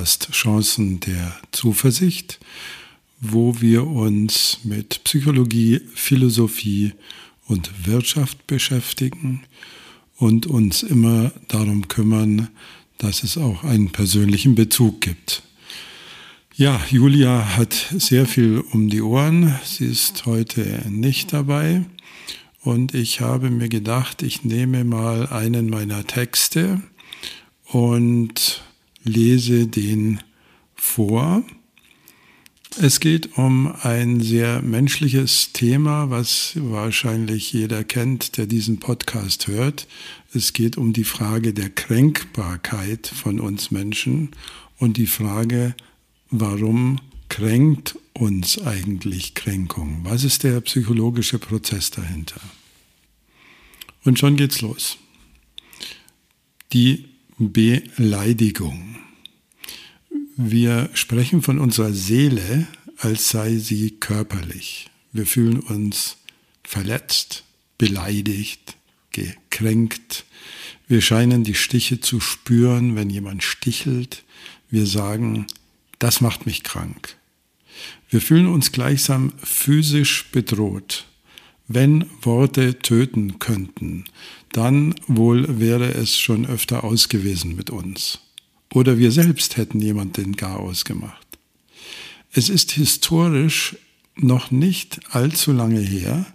Podcast Chancen der Zuversicht, wo wir uns mit Psychologie, Philosophie und Wirtschaft beschäftigen und uns immer darum kümmern, dass es auch einen persönlichen Bezug gibt. Ja, Julia hat sehr viel um die Ohren. Sie ist heute nicht dabei. Und ich habe mir gedacht, ich nehme mal einen meiner Texte und lese den vor. Es geht um ein sehr menschliches Thema, was wahrscheinlich jeder kennt, der diesen Podcast hört. Es geht um die Frage der Kränkbarkeit von uns Menschen und die Frage, warum kränkt uns eigentlich Kränkung? Was ist der psychologische Prozess dahinter? Und schon geht's los. Die Beleidigung. Wir sprechen von unserer Seele, als sei sie körperlich. Wir fühlen uns verletzt, beleidigt, gekränkt. Wir scheinen die Stiche zu spüren, wenn jemand stichelt. Wir sagen, das macht mich krank. Wir fühlen uns gleichsam physisch bedroht. Wenn Worte töten könnten, dann wohl wäre es schon öfter aus gewesen mit uns. Oder wir selbst hätten jemanden gar ausgemacht. Es ist historisch noch nicht allzu lange her,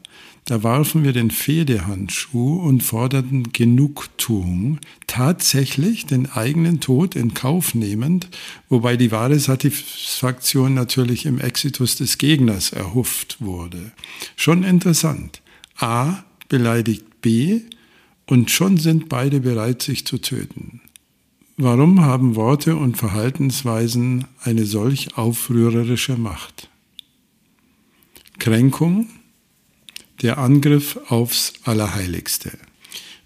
da warfen wir den Fehdehandschuh und forderten Genugtuung, tatsächlich den eigenen Tod in Kauf nehmend, wobei die wahre Satisfaktion natürlich im Exitus des Gegners erhofft wurde. Schon interessant. A beleidigt B und schon sind beide bereit, sich zu töten. Warum haben Worte und Verhaltensweisen eine solch aufrührerische Macht? Kränkung, der Angriff aufs Allerheiligste.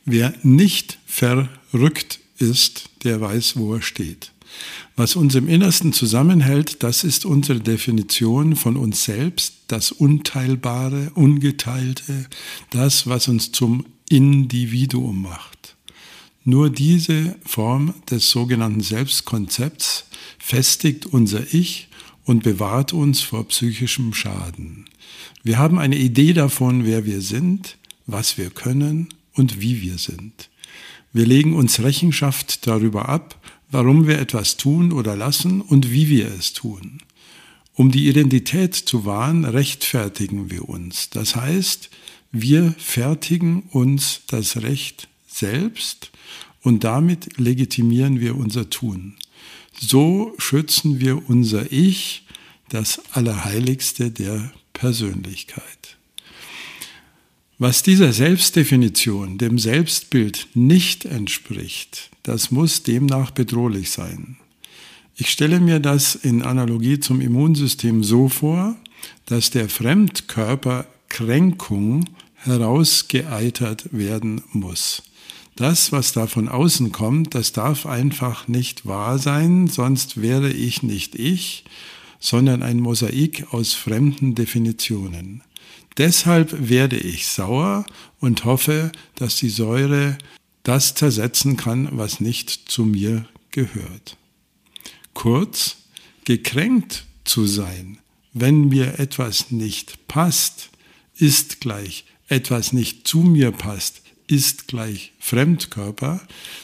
Wer nicht verrückt ist, der weiß, wo er steht. Was uns im Innersten zusammenhält, das ist unsere Definition von uns selbst, das Unteilbare, Ungeteilte, das, was uns zum Individuum macht. Nur diese Form des sogenannten Selbstkonzepts festigt unser Ich und bewahrt uns vor psychischem Schaden. Wir haben eine Idee davon, wer wir sind, was wir können und wie wir sind. Wir legen uns Rechenschaft darüber ab, warum wir etwas tun oder lassen und wie wir es tun. Um die Identität zu wahren, rechtfertigen wir uns. Das heißt, wir fertigen uns das Recht selbst und damit legitimieren wir unser Tun. So schützen wir unser Ich, das Allerheiligste der Persönlichkeit. Was dieser Selbstdefinition, dem Selbstbild nicht entspricht, das muss demnach bedrohlich sein. Ich stelle mir das in Analogie zum Immunsystem so vor, dass der Fremdkörper Kränkung herausgeeitert werden muss. Das, was da von außen kommt, das darf einfach nicht wahr sein, sonst wäre ich nicht ich sondern ein Mosaik aus fremden Definitionen. Deshalb werde ich sauer und hoffe, dass die Säure das zersetzen kann, was nicht zu mir gehört. Kurz, gekränkt zu sein, wenn mir etwas nicht passt, ist gleich etwas nicht zu mir passt, ist gleich Fremdkörper,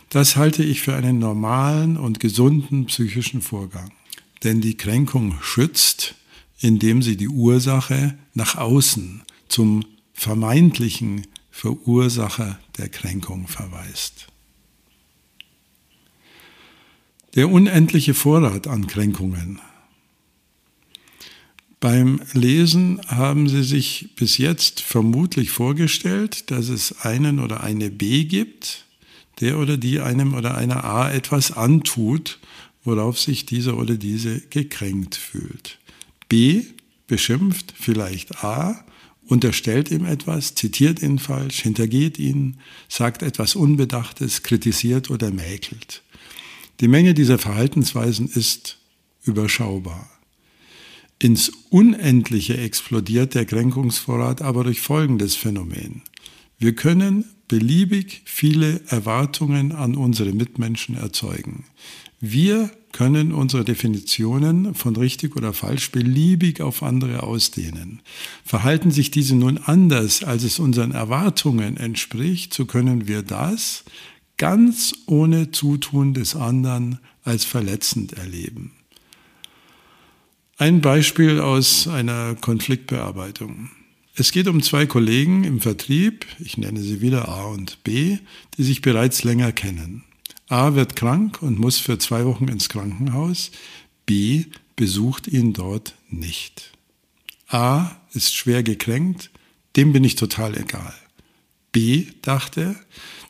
das halte ich für einen normalen und gesunden psychischen Vorgang. Denn die Kränkung schützt, indem sie die Ursache nach außen zum vermeintlichen Verursacher der Kränkung verweist. Der unendliche Vorrat an Kränkungen. Beim Lesen haben Sie sich bis jetzt vermutlich vorgestellt, dass es einen oder eine B gibt, der oder die einem oder einer A etwas antut worauf sich dieser oder diese gekränkt fühlt. B beschimpft vielleicht A, unterstellt ihm etwas, zitiert ihn falsch, hintergeht ihn, sagt etwas Unbedachtes, kritisiert oder mäkelt. Die Menge dieser Verhaltensweisen ist überschaubar. Ins Unendliche explodiert der Kränkungsvorrat aber durch folgendes Phänomen. Wir können beliebig viele Erwartungen an unsere Mitmenschen erzeugen. Wir können unsere Definitionen von richtig oder falsch beliebig auf andere ausdehnen. Verhalten sich diese nun anders, als es unseren Erwartungen entspricht, so können wir das ganz ohne Zutun des anderen als verletzend erleben. Ein Beispiel aus einer Konfliktbearbeitung. Es geht um zwei Kollegen im Vertrieb, ich nenne sie wieder A und B, die sich bereits länger kennen. A wird krank und muss für zwei Wochen ins Krankenhaus. B besucht ihn dort nicht. A ist schwer gekränkt, dem bin ich total egal. B dachte,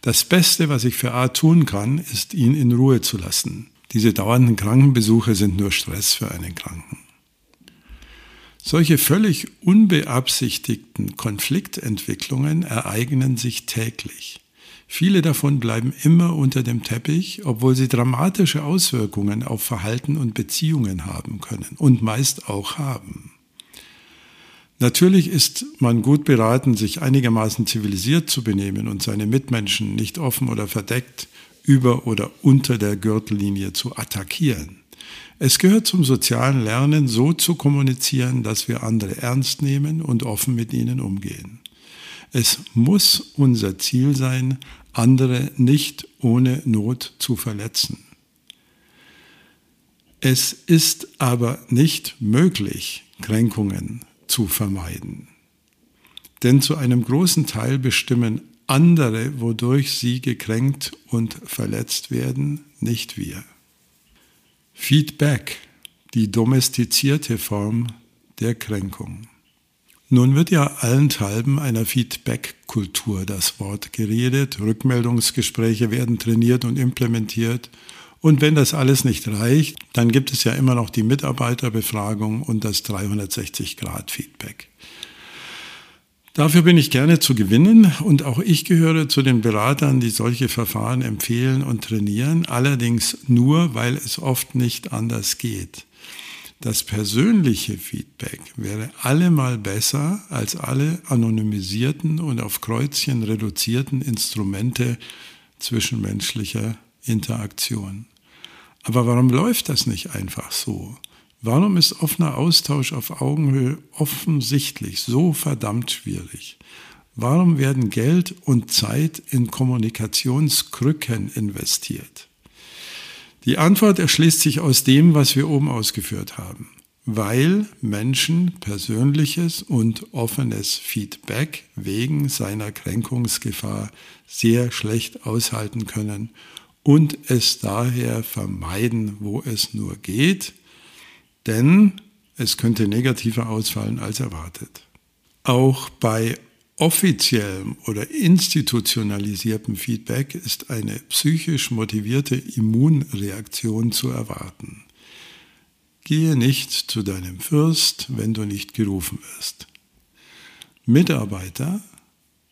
das Beste, was ich für A tun kann, ist ihn in Ruhe zu lassen. Diese dauernden Krankenbesuche sind nur Stress für einen Kranken. Solche völlig unbeabsichtigten Konfliktentwicklungen ereignen sich täglich. Viele davon bleiben immer unter dem Teppich, obwohl sie dramatische Auswirkungen auf Verhalten und Beziehungen haben können und meist auch haben. Natürlich ist man gut beraten, sich einigermaßen zivilisiert zu benehmen und seine Mitmenschen nicht offen oder verdeckt über oder unter der Gürtellinie zu attackieren. Es gehört zum sozialen Lernen, so zu kommunizieren, dass wir andere ernst nehmen und offen mit ihnen umgehen. Es muss unser Ziel sein, andere nicht ohne Not zu verletzen. Es ist aber nicht möglich, Kränkungen zu vermeiden. Denn zu einem großen Teil bestimmen andere, wodurch sie gekränkt und verletzt werden, nicht wir. Feedback, die domestizierte Form der Kränkung. Nun wird ja allenthalben einer Feedback-Kultur das Wort geredet, Rückmeldungsgespräche werden trainiert und implementiert. Und wenn das alles nicht reicht, dann gibt es ja immer noch die Mitarbeiterbefragung und das 360-Grad-Feedback. Dafür bin ich gerne zu gewinnen und auch ich gehöre zu den Beratern, die solche Verfahren empfehlen und trainieren, allerdings nur, weil es oft nicht anders geht. Das persönliche Feedback wäre allemal besser als alle anonymisierten und auf Kreuzchen reduzierten Instrumente zwischenmenschlicher Interaktion. Aber warum läuft das nicht einfach so? Warum ist offener Austausch auf Augenhöhe offensichtlich so verdammt schwierig? Warum werden Geld und Zeit in Kommunikationskrücken investiert? Die Antwort erschließt sich aus dem, was wir oben ausgeführt haben. Weil Menschen persönliches und offenes Feedback wegen seiner Kränkungsgefahr sehr schlecht aushalten können und es daher vermeiden, wo es nur geht, denn es könnte negativer ausfallen als erwartet. Auch bei offiziellem oder institutionalisiertem Feedback ist eine psychisch motivierte Immunreaktion zu erwarten. Gehe nicht zu deinem Fürst, wenn du nicht gerufen wirst. Mitarbeiter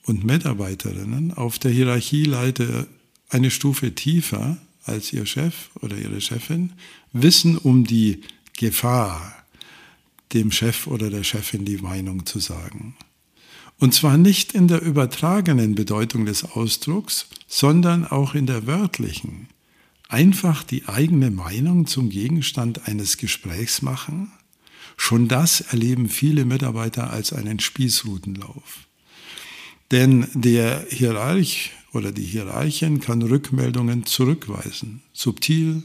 und Mitarbeiterinnen auf der Hierarchieleiter eine Stufe tiefer als ihr Chef oder ihre Chefin wissen um die Gefahr, dem Chef oder der Chefin die Meinung zu sagen. Und zwar nicht in der übertragenen Bedeutung des Ausdrucks, sondern auch in der wörtlichen. Einfach die eigene Meinung zum Gegenstand eines Gesprächs machen? Schon das erleben viele Mitarbeiter als einen Spießrutenlauf. Denn der Hierarch oder die Hierarchin kann Rückmeldungen zurückweisen, subtil,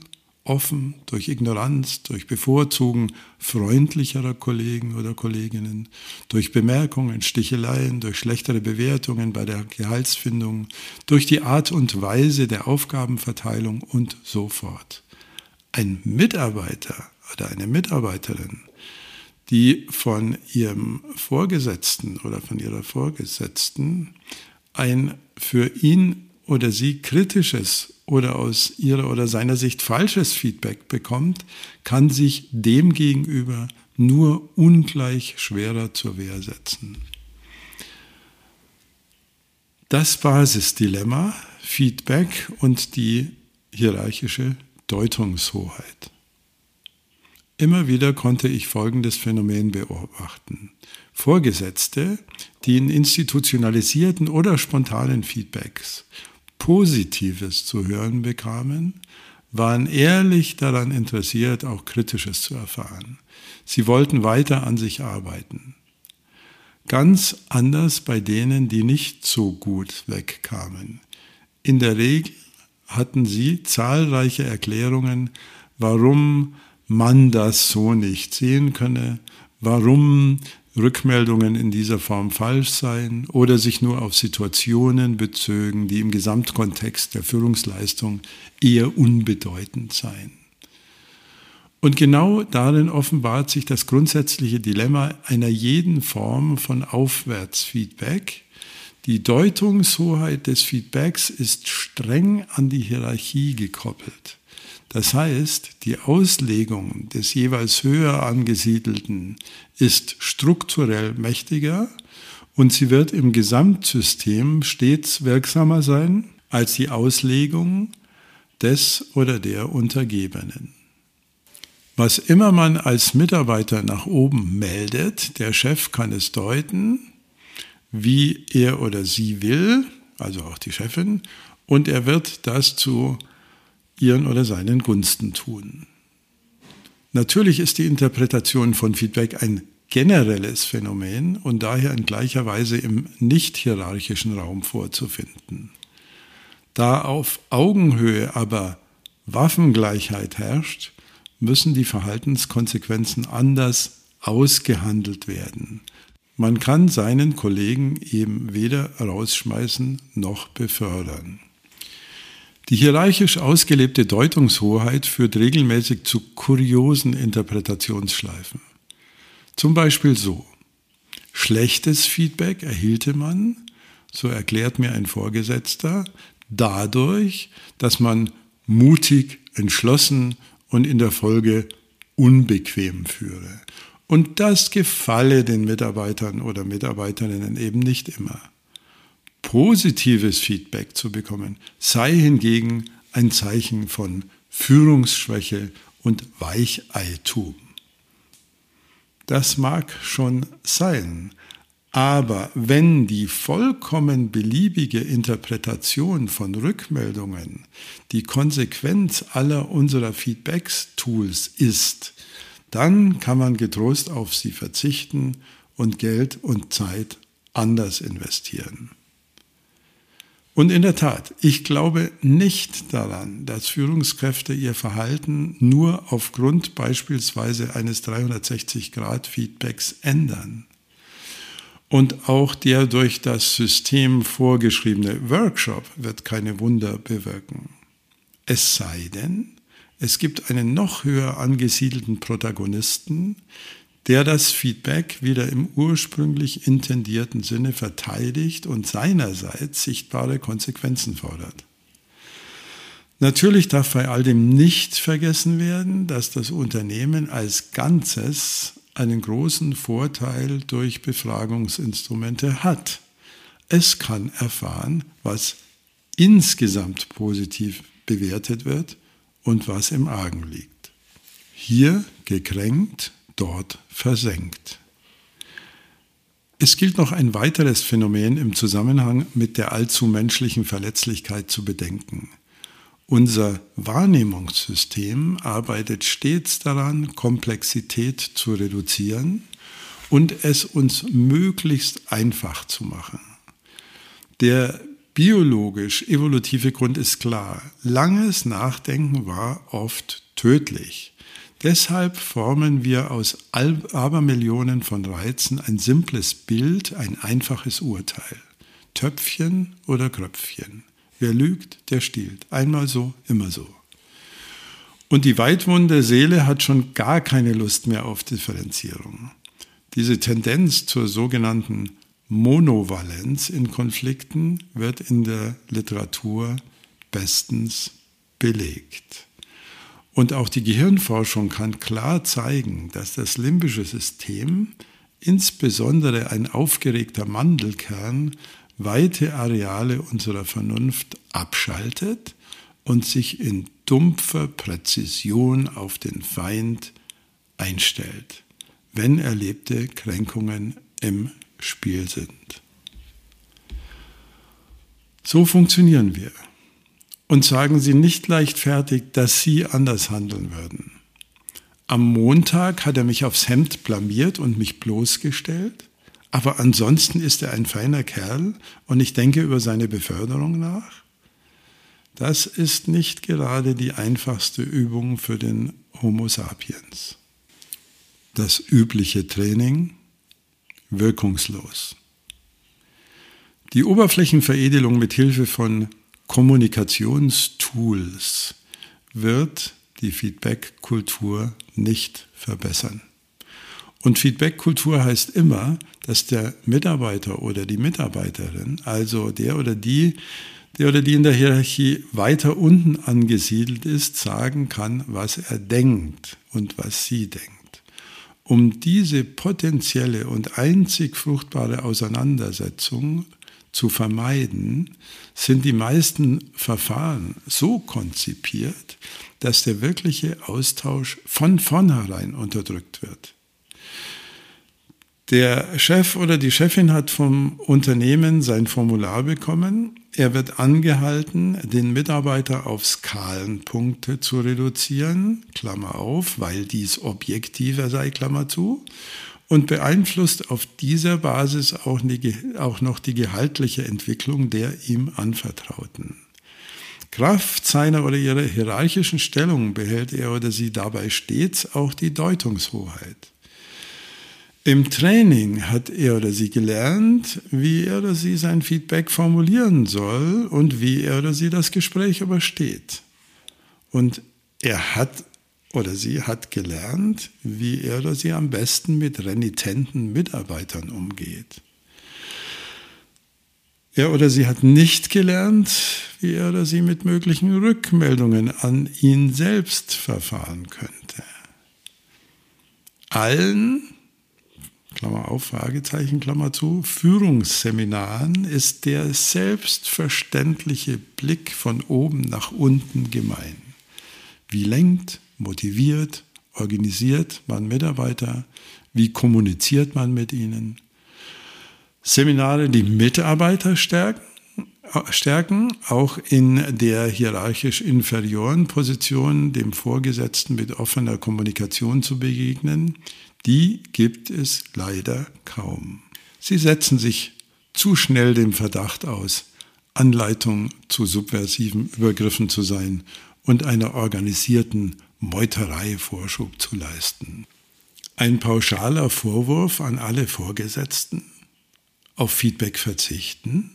offen, durch Ignoranz, durch Bevorzugen freundlicherer Kollegen oder Kolleginnen, durch Bemerkungen, Sticheleien, durch schlechtere Bewertungen bei der Gehaltsfindung, durch die Art und Weise der Aufgabenverteilung und so fort. Ein Mitarbeiter oder eine Mitarbeiterin, die von ihrem Vorgesetzten oder von ihrer Vorgesetzten ein für ihn oder sie kritisches oder aus ihrer oder seiner Sicht falsches Feedback bekommt, kann sich demgegenüber nur ungleich schwerer zur Wehr setzen. Das Basisdilemma, Feedback und die hierarchische Deutungshoheit. Immer wieder konnte ich folgendes Phänomen beobachten. Vorgesetzte, die in institutionalisierten oder spontanen Feedbacks Positives zu hören bekamen, waren ehrlich daran interessiert, auch Kritisches zu erfahren. Sie wollten weiter an sich arbeiten. Ganz anders bei denen, die nicht so gut wegkamen. In der Regel hatten sie zahlreiche Erklärungen, warum man das so nicht sehen könne, warum Rückmeldungen in dieser Form falsch seien oder sich nur auf Situationen bezögen, die im Gesamtkontext der Führungsleistung eher unbedeutend seien. Und genau darin offenbart sich das grundsätzliche Dilemma einer jeden Form von Aufwärtsfeedback. Die Deutungshoheit des Feedbacks ist streng an die Hierarchie gekoppelt. Das heißt, die Auslegung des jeweils höher angesiedelten ist strukturell mächtiger und sie wird im Gesamtsystem stets wirksamer sein als die Auslegung des oder der Untergebenen. Was immer man als Mitarbeiter nach oben meldet, der Chef kann es deuten, wie er oder sie will, also auch die Chefin, und er wird das zu ihren oder seinen Gunsten tun. Natürlich ist die Interpretation von Feedback ein generelles Phänomen und daher in gleicher Weise im nicht hierarchischen Raum vorzufinden. Da auf Augenhöhe aber Waffengleichheit herrscht, müssen die Verhaltenskonsequenzen anders ausgehandelt werden. Man kann seinen Kollegen eben weder rausschmeißen noch befördern. Die hierarchisch ausgelebte Deutungshoheit führt regelmäßig zu kuriosen Interpretationsschleifen. Zum Beispiel so. Schlechtes Feedback erhielte man, so erklärt mir ein Vorgesetzter, dadurch, dass man mutig, entschlossen und in der Folge unbequem führe. Und das gefalle den Mitarbeitern oder Mitarbeiterinnen eben nicht immer positives Feedback zu bekommen, sei hingegen ein Zeichen von Führungsschwäche und Weicheitum. Das mag schon sein, aber wenn die vollkommen beliebige Interpretation von Rückmeldungen die Konsequenz aller unserer Feedbacks-Tools ist, dann kann man getrost auf sie verzichten und Geld und Zeit anders investieren. Und in der Tat, ich glaube nicht daran, dass Führungskräfte ihr Verhalten nur aufgrund beispielsweise eines 360-Grad-Feedbacks ändern. Und auch der durch das System vorgeschriebene Workshop wird keine Wunder bewirken. Es sei denn, es gibt einen noch höher angesiedelten Protagonisten, der das Feedback wieder im ursprünglich intendierten Sinne verteidigt und seinerseits sichtbare Konsequenzen fordert. Natürlich darf bei all dem nicht vergessen werden, dass das Unternehmen als Ganzes einen großen Vorteil durch Befragungsinstrumente hat. Es kann erfahren, was insgesamt positiv bewertet wird und was im Argen liegt. Hier gekränkt dort versenkt. Es gilt noch ein weiteres Phänomen im Zusammenhang mit der allzu menschlichen Verletzlichkeit zu bedenken. Unser Wahrnehmungssystem arbeitet stets daran, Komplexität zu reduzieren und es uns möglichst einfach zu machen. Der biologisch-evolutive Grund ist klar. Langes Nachdenken war oft tödlich. Deshalb formen wir aus Abermillionen von Reizen ein simples Bild, ein einfaches Urteil. Töpfchen oder Kröpfchen. Wer lügt, der stiehlt. Einmal so, immer so. Und die weitwunde Seele hat schon gar keine Lust mehr auf Differenzierung. Diese Tendenz zur sogenannten Monovalenz in Konflikten wird in der Literatur bestens belegt. Und auch die Gehirnforschung kann klar zeigen, dass das limbische System, insbesondere ein aufgeregter Mandelkern, weite Areale unserer Vernunft abschaltet und sich in dumpfer Präzision auf den Feind einstellt, wenn erlebte Kränkungen im Spiel sind. So funktionieren wir. Und sagen Sie nicht leichtfertig, dass Sie anders handeln würden. Am Montag hat er mich aufs Hemd blamiert und mich bloßgestellt, aber ansonsten ist er ein feiner Kerl und ich denke über seine Beförderung nach. Das ist nicht gerade die einfachste Übung für den Homo sapiens. Das übliche Training wirkungslos. Die Oberflächenveredelung mit Hilfe von Kommunikationstools wird die Feedback-Kultur nicht verbessern. Und Feedback-Kultur heißt immer, dass der Mitarbeiter oder die Mitarbeiterin, also der oder die, der oder die in der Hierarchie weiter unten angesiedelt ist, sagen kann, was er denkt und was sie denkt. Um diese potenzielle und einzig fruchtbare Auseinandersetzung zu vermeiden, sind die meisten Verfahren so konzipiert, dass der wirkliche Austausch von vornherein unterdrückt wird. Der Chef oder die Chefin hat vom Unternehmen sein Formular bekommen. Er wird angehalten, den Mitarbeiter auf Skalenpunkte zu reduzieren, Klammer auf, weil dies objektiver sei, Klammer zu und beeinflusst auf dieser Basis auch, die, auch noch die gehaltliche Entwicklung der ihm anvertrauten. Kraft seiner oder ihrer hierarchischen Stellung behält er oder sie dabei stets auch die Deutungshoheit. Im Training hat er oder sie gelernt, wie er oder sie sein Feedback formulieren soll und wie er oder sie das Gespräch übersteht. Und er hat oder sie hat gelernt, wie er oder sie am besten mit renitenten Mitarbeitern umgeht. Er oder sie hat nicht gelernt, wie er oder sie mit möglichen Rückmeldungen an ihn selbst verfahren könnte. Allen, Klammer auf, Fragezeichen, Klammer zu, Führungsseminaren ist der selbstverständliche Blick von oben nach unten gemein. Wie lenkt, motiviert, organisiert man Mitarbeiter, wie kommuniziert man mit ihnen. Seminare, die Mitarbeiter stärken, stärken, auch in der hierarchisch inferioren Position dem Vorgesetzten mit offener Kommunikation zu begegnen, die gibt es leider kaum. Sie setzen sich zu schnell dem Verdacht aus, Anleitung zu subversiven Übergriffen zu sein und einer organisierten Meuterei Vorschub zu leisten. Ein pauschaler Vorwurf an alle Vorgesetzten, auf Feedback verzichten.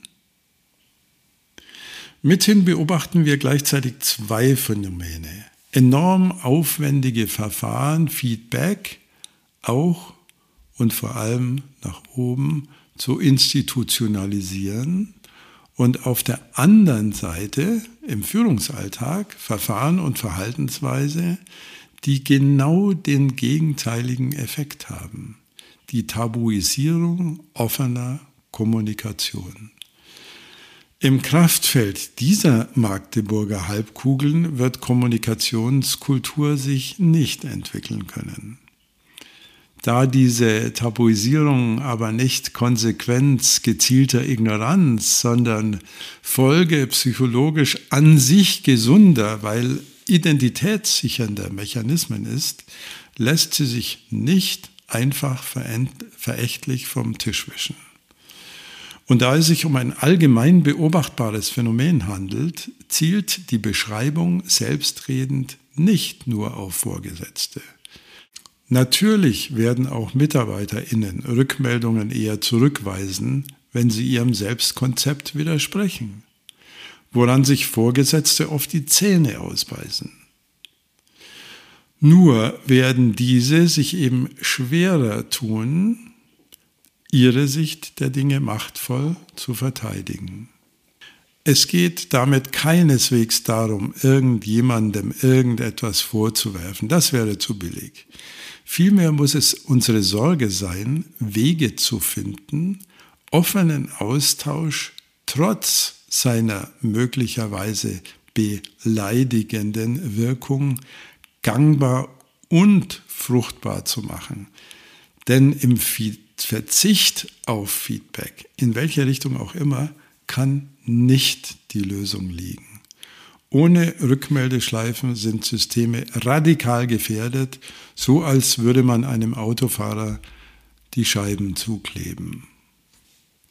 Mithin beobachten wir gleichzeitig zwei Phänomene. Enorm aufwendige Verfahren, Feedback, auch und vor allem nach oben zu institutionalisieren und auf der anderen Seite im Führungsalltag Verfahren und Verhaltensweise, die genau den gegenteiligen Effekt haben. Die Tabuisierung offener Kommunikation. Im Kraftfeld dieser Magdeburger Halbkugeln wird Kommunikationskultur sich nicht entwickeln können. Da diese Tabuisierung aber nicht Konsequenz gezielter Ignoranz, sondern Folge psychologisch an sich gesunder, weil identitätssichernder Mechanismen ist, lässt sie sich nicht einfach verächtlich vom Tisch wischen. Und da es sich um ein allgemein beobachtbares Phänomen handelt, zielt die Beschreibung selbstredend nicht nur auf Vorgesetzte. Natürlich werden auch MitarbeiterInnen Rückmeldungen eher zurückweisen, wenn sie ihrem Selbstkonzept widersprechen, woran sich Vorgesetzte oft die Zähne ausbeißen. Nur werden diese sich eben schwerer tun, ihre Sicht der Dinge machtvoll zu verteidigen. Es geht damit keineswegs darum, irgendjemandem irgendetwas vorzuwerfen. Das wäre zu billig. Vielmehr muss es unsere Sorge sein, Wege zu finden, offenen Austausch trotz seiner möglicherweise beleidigenden Wirkung gangbar und fruchtbar zu machen. Denn im Verzicht auf Feedback, in welcher Richtung auch immer, kann nicht die Lösung liegen. Ohne Rückmeldeschleifen sind Systeme radikal gefährdet, so als würde man einem Autofahrer die Scheiben zukleben.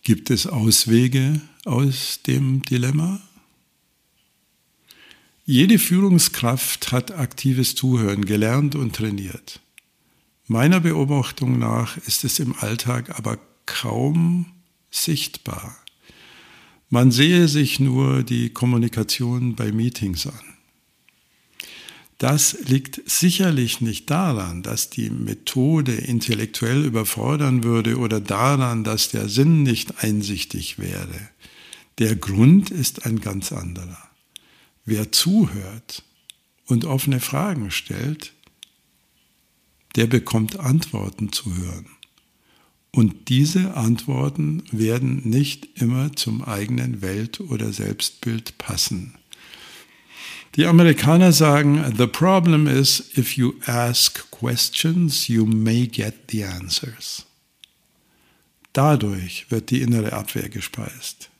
Gibt es Auswege aus dem Dilemma? Jede Führungskraft hat aktives Zuhören gelernt und trainiert. Meiner Beobachtung nach ist es im Alltag aber kaum sichtbar. Man sehe sich nur die Kommunikation bei Meetings an. Das liegt sicherlich nicht daran, dass die Methode intellektuell überfordern würde oder daran, dass der Sinn nicht einsichtig wäre. Der Grund ist ein ganz anderer. Wer zuhört und offene Fragen stellt, der bekommt Antworten zu hören. Und diese Antworten werden nicht immer zum eigenen Welt- oder Selbstbild passen. Die Amerikaner sagen, the problem is if you ask questions, you may get the answers. Dadurch wird die innere Abwehr gespeist.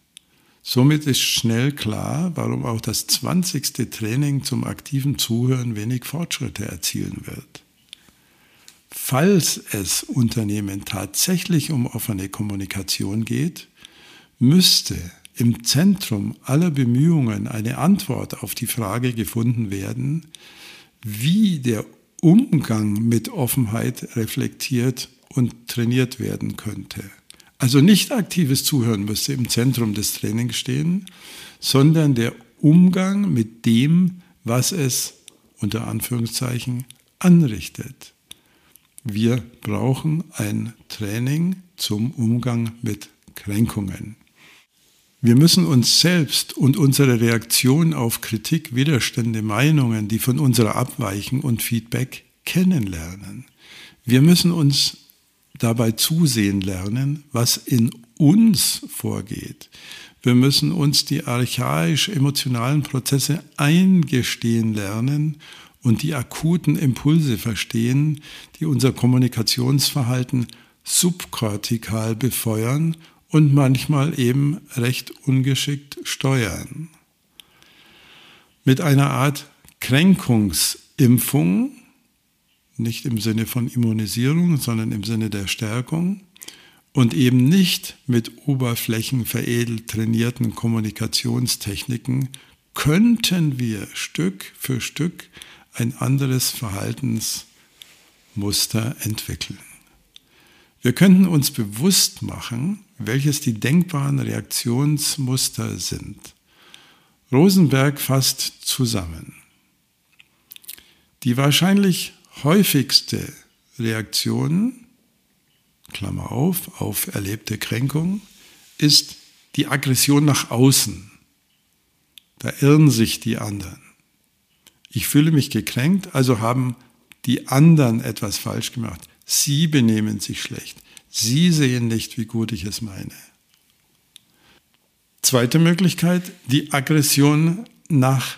Somit ist schnell klar, warum auch das 20. Training zum aktiven Zuhören wenig Fortschritte erzielen wird. Falls es Unternehmen tatsächlich um offene Kommunikation geht, müsste im Zentrum aller Bemühungen eine Antwort auf die Frage gefunden werden, wie der Umgang mit Offenheit reflektiert und trainiert werden könnte. Also nicht aktives Zuhören müsste im Zentrum des Trainings stehen, sondern der Umgang mit dem, was es unter Anführungszeichen anrichtet. Wir brauchen ein Training zum Umgang mit Kränkungen. Wir müssen uns selbst und unsere Reaktion auf Kritik, Widerstände, Meinungen, die von unserer abweichen und Feedback kennenlernen. Wir müssen uns dabei zusehen lernen, was in uns vorgeht. Wir müssen uns die archaisch emotionalen Prozesse eingestehen lernen und die akuten Impulse verstehen, die unser Kommunikationsverhalten subkortikal befeuern und manchmal eben recht ungeschickt steuern. Mit einer Art Kränkungsimpfung, nicht im Sinne von Immunisierung, sondern im Sinne der Stärkung, und eben nicht mit oberflächenveredelt trainierten Kommunikationstechniken könnten wir Stück für Stück ein anderes Verhaltensmuster entwickeln. Wir könnten uns bewusst machen, welches die denkbaren Reaktionsmuster sind. Rosenberg fasst zusammen. Die wahrscheinlich häufigste Reaktion, Klammer auf, auf erlebte Kränkung, ist die Aggression nach außen. Da irren sich die anderen. Ich fühle mich gekränkt, also haben die anderen etwas falsch gemacht. Sie benehmen sich schlecht. Sie sehen nicht, wie gut ich es meine. Zweite Möglichkeit, die Aggression nach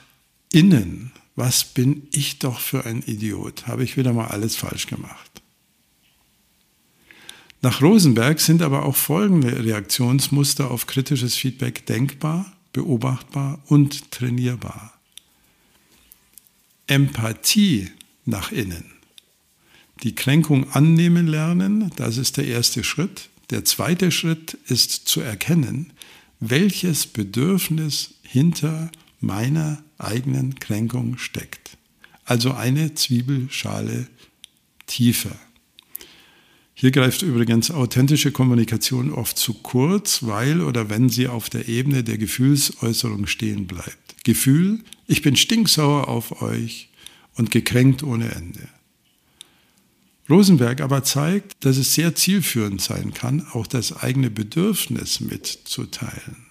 innen. Was bin ich doch für ein Idiot? Habe ich wieder mal alles falsch gemacht. Nach Rosenberg sind aber auch folgende Reaktionsmuster auf kritisches Feedback denkbar, beobachtbar und trainierbar. Empathie nach innen. Die Kränkung annehmen lernen, das ist der erste Schritt. Der zweite Schritt ist zu erkennen, welches Bedürfnis hinter meiner eigenen Kränkung steckt. Also eine Zwiebelschale tiefer. Hier greift übrigens authentische Kommunikation oft zu kurz, weil oder wenn sie auf der Ebene der Gefühlsäußerung stehen bleibt. Gefühl, ich bin stinksauer auf euch und gekränkt ohne Ende. Rosenberg aber zeigt, dass es sehr zielführend sein kann, auch das eigene Bedürfnis mitzuteilen.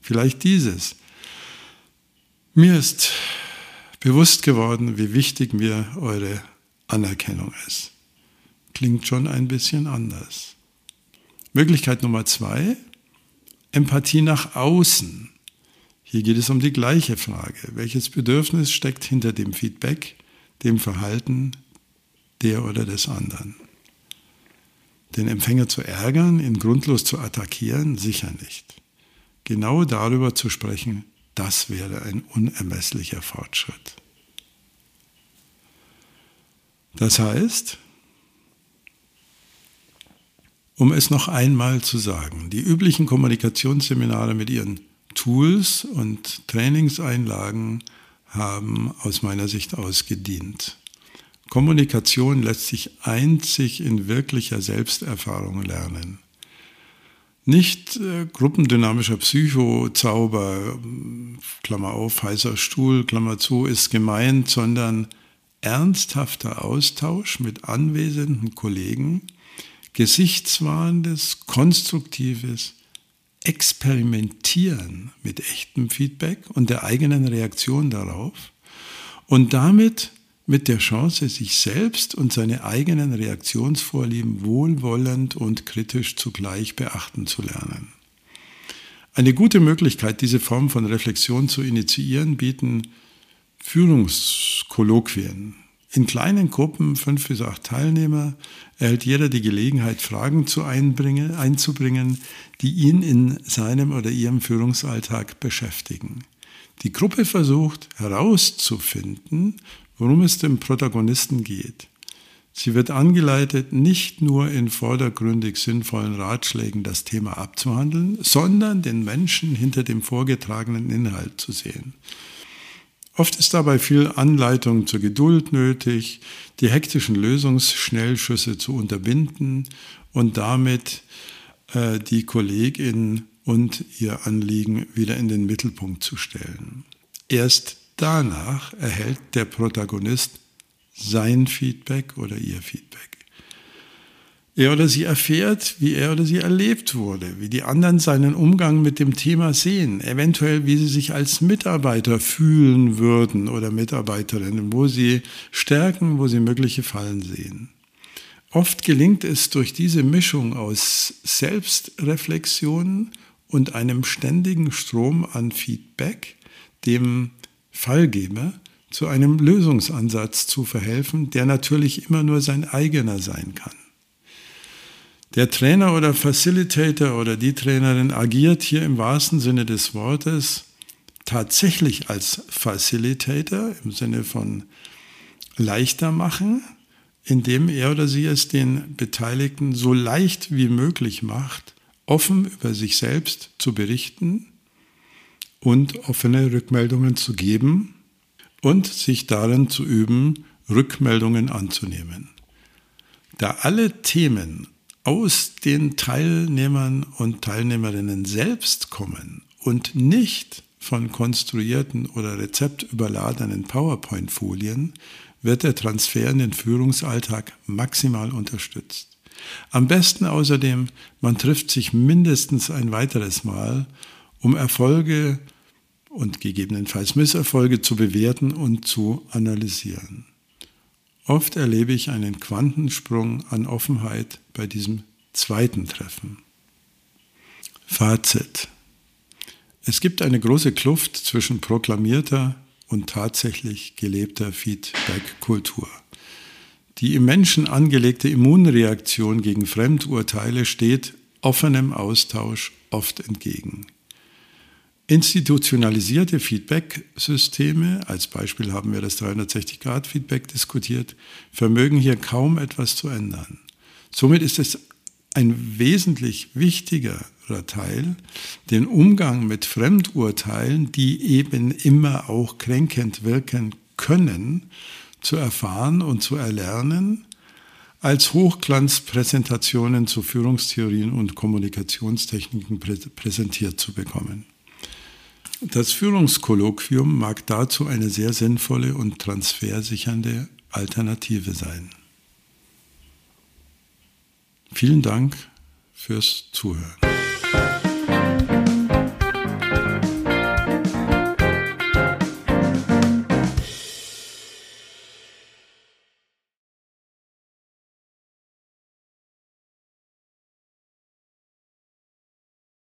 Vielleicht dieses. Mir ist bewusst geworden, wie wichtig mir eure Anerkennung ist klingt schon ein bisschen anders. Möglichkeit Nummer zwei, Empathie nach außen. Hier geht es um die gleiche Frage. Welches Bedürfnis steckt hinter dem Feedback, dem Verhalten der oder des anderen? Den Empfänger zu ärgern, ihn grundlos zu attackieren, sicher nicht. Genau darüber zu sprechen, Das wäre ein unermesslicher Fortschritt. Das heißt, um es noch einmal zu sagen, die üblichen Kommunikationsseminare mit ihren Tools und Trainingseinlagen haben aus meiner Sicht ausgedient. Kommunikation lässt sich einzig in wirklicher Selbsterfahrung lernen. Nicht äh, gruppendynamischer Psychozauber, Klammer auf, heißer Stuhl, Klammer zu, ist gemeint, sondern ernsthafter Austausch mit anwesenden Kollegen, gesichtswahrendes, konstruktives Experimentieren mit echtem Feedback und der eigenen Reaktion darauf und damit mit der Chance, sich selbst und seine eigenen Reaktionsvorlieben wohlwollend und kritisch zugleich beachten zu lernen. Eine gute Möglichkeit, diese Form von Reflexion zu initiieren, bieten Führungskolloquien. In kleinen Gruppen, fünf bis acht Teilnehmer, erhält jeder die Gelegenheit, Fragen zu einzubringen, die ihn in seinem oder ihrem Führungsalltag beschäftigen. Die Gruppe versucht herauszufinden, worum es dem Protagonisten geht. Sie wird angeleitet, nicht nur in vordergründig sinnvollen Ratschlägen das Thema abzuhandeln, sondern den Menschen hinter dem vorgetragenen Inhalt zu sehen. Oft ist dabei viel Anleitung zur Geduld nötig, die hektischen Lösungsschnellschüsse zu unterbinden und damit äh, die Kollegin und ihr Anliegen wieder in den Mittelpunkt zu stellen. Erst danach erhält der Protagonist sein Feedback oder ihr Feedback. Er oder sie erfährt, wie er oder sie erlebt wurde, wie die anderen seinen Umgang mit dem Thema sehen, eventuell wie sie sich als Mitarbeiter fühlen würden oder Mitarbeiterinnen, wo sie Stärken, wo sie mögliche Fallen sehen. Oft gelingt es durch diese Mischung aus Selbstreflexion und einem ständigen Strom an Feedback, dem Fallgeber zu einem Lösungsansatz zu verhelfen, der natürlich immer nur sein eigener sein kann. Der Trainer oder Facilitator oder die Trainerin agiert hier im wahrsten Sinne des Wortes tatsächlich als Facilitator im Sinne von leichter machen, indem er oder sie es den Beteiligten so leicht wie möglich macht, offen über sich selbst zu berichten und offene Rückmeldungen zu geben und sich darin zu üben, Rückmeldungen anzunehmen. Da alle Themen aus den Teilnehmern und Teilnehmerinnen selbst kommen und nicht von konstruierten oder rezeptüberladenen PowerPoint-Folien, wird der Transfer in den Führungsalltag maximal unterstützt. Am besten außerdem, man trifft sich mindestens ein weiteres Mal, um Erfolge und gegebenenfalls Misserfolge zu bewerten und zu analysieren. Oft erlebe ich einen Quantensprung an Offenheit bei diesem zweiten Treffen. Fazit. Es gibt eine große Kluft zwischen proklamierter und tatsächlich gelebter Feedback-Kultur. Die im Menschen angelegte Immunreaktion gegen Fremdurteile steht offenem Austausch oft entgegen. Institutionalisierte Feedback-Systeme, als Beispiel haben wir das 360-Grad-Feedback diskutiert, vermögen hier kaum etwas zu ändern. Somit ist es ein wesentlich wichtigerer Teil, den Umgang mit Fremdurteilen, die eben immer auch kränkend wirken können, zu erfahren und zu erlernen, als Hochglanzpräsentationen zu Führungstheorien und Kommunikationstechniken präsentiert zu bekommen. Das Führungskolloquium mag dazu eine sehr sinnvolle und transfersichernde Alternative sein. Vielen Dank fürs Zuhören.